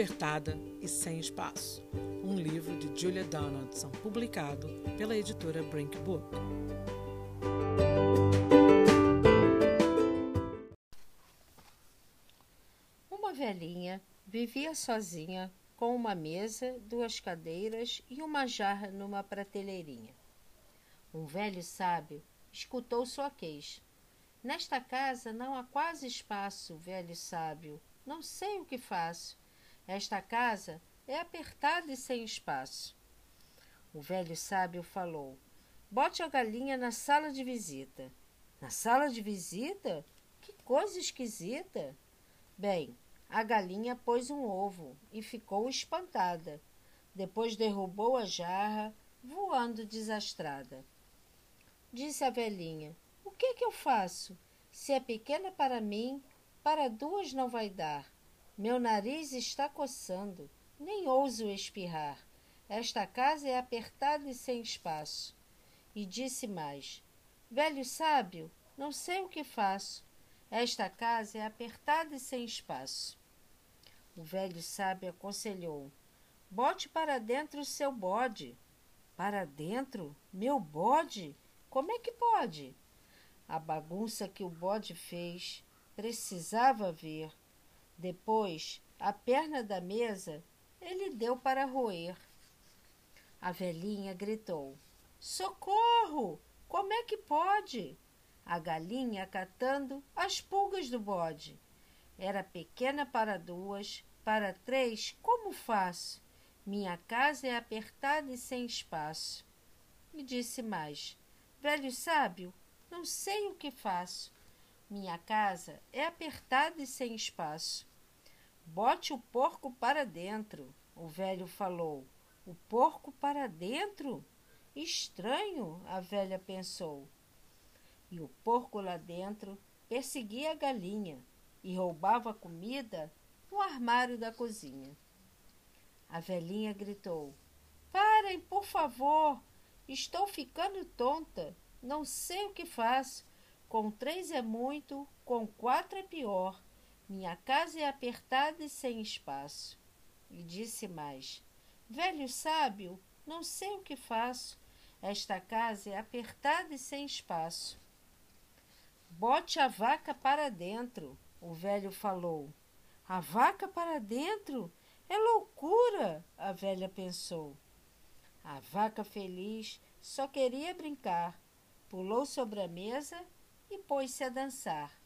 apertada e sem espaço. Um livro de Julia Donaldson, publicado pela editora Brink Book. Uma velhinha vivia sozinha com uma mesa, duas cadeiras e uma jarra numa prateleirinha. Um velho sábio escutou sua queixa. Nesta casa não há quase espaço, velho sábio. Não sei o que faço. Esta casa é apertada e sem espaço. O velho sábio falou: Bote a galinha na sala de visita. Na sala de visita? Que coisa esquisita! Bem, a galinha pôs um ovo e ficou espantada. Depois derrubou a jarra, voando desastrada. Disse a velhinha: O que é que eu faço? Se é pequena para mim, para duas não vai dar. Meu nariz está coçando, nem ouso espirrar. Esta casa é apertada e sem espaço. E disse mais: Velho sábio, não sei o que faço. Esta casa é apertada e sem espaço. O velho sábio aconselhou: Bote para dentro o seu bode. Para dentro? Meu bode? Como é que pode? A bagunça que o bode fez precisava ver. Depois, a perna da mesa ele deu para roer. A velhinha gritou: Socorro! Como é que pode? A galinha catando as pulgas do bode. Era pequena para duas, para três, como faço? Minha casa é apertada e sem espaço. E disse mais: Velho sábio, não sei o que faço. Minha casa é apertada e sem espaço. Bote o porco para dentro, o velho falou. O porco para dentro? Estranho, a velha pensou. E o porco lá dentro perseguia a galinha e roubava comida no armário da cozinha. A velhinha gritou: Parem, por favor! Estou ficando tonta. Não sei o que faço. Com três é muito, com quatro é pior. Minha casa é apertada e sem espaço. E disse mais: Velho sábio, não sei o que faço. Esta casa é apertada e sem espaço. Bote a vaca para dentro, o velho falou. A vaca para dentro? É loucura, a velha pensou. A vaca feliz só queria brincar, pulou sobre a mesa e pôs-se a dançar.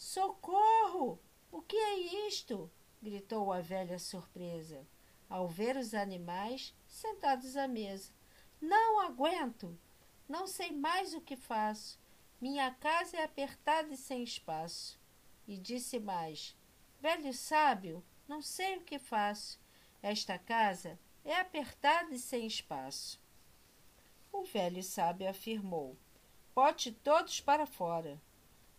Socorro! O que é isto? gritou a velha surpresa, ao ver os animais sentados à mesa. Não aguento! Não sei mais o que faço. Minha casa é apertada e sem espaço. E disse mais: Velho sábio, não sei o que faço. Esta casa é apertada e sem espaço. O velho sábio afirmou: Pote todos para fora.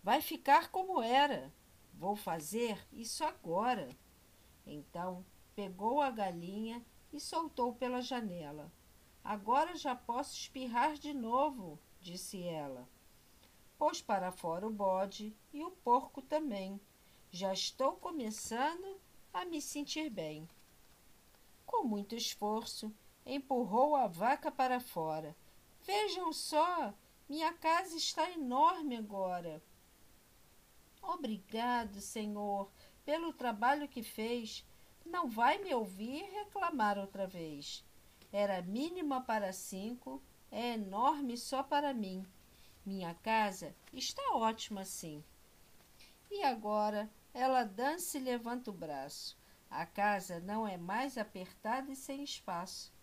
Vai ficar como era. Vou fazer isso agora. Então pegou a galinha e soltou pela janela. Agora já posso espirrar de novo, disse ela. Pôs para fora o bode e o porco também. Já estou começando a me sentir bem. Com muito esforço, empurrou a vaca para fora. Vejam só, minha casa está enorme agora. Obrigado, Senhor, pelo trabalho que fez. Não vai me ouvir reclamar outra vez. Era mínima para cinco, é enorme só para mim. Minha casa está ótima assim. E agora ela dança e levanta o braço. A casa não é mais apertada e sem espaço.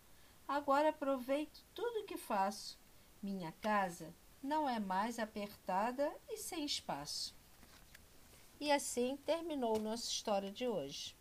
Agora aproveito tudo que faço. Minha casa não é mais apertada e sem espaço. E assim terminou nossa história de hoje.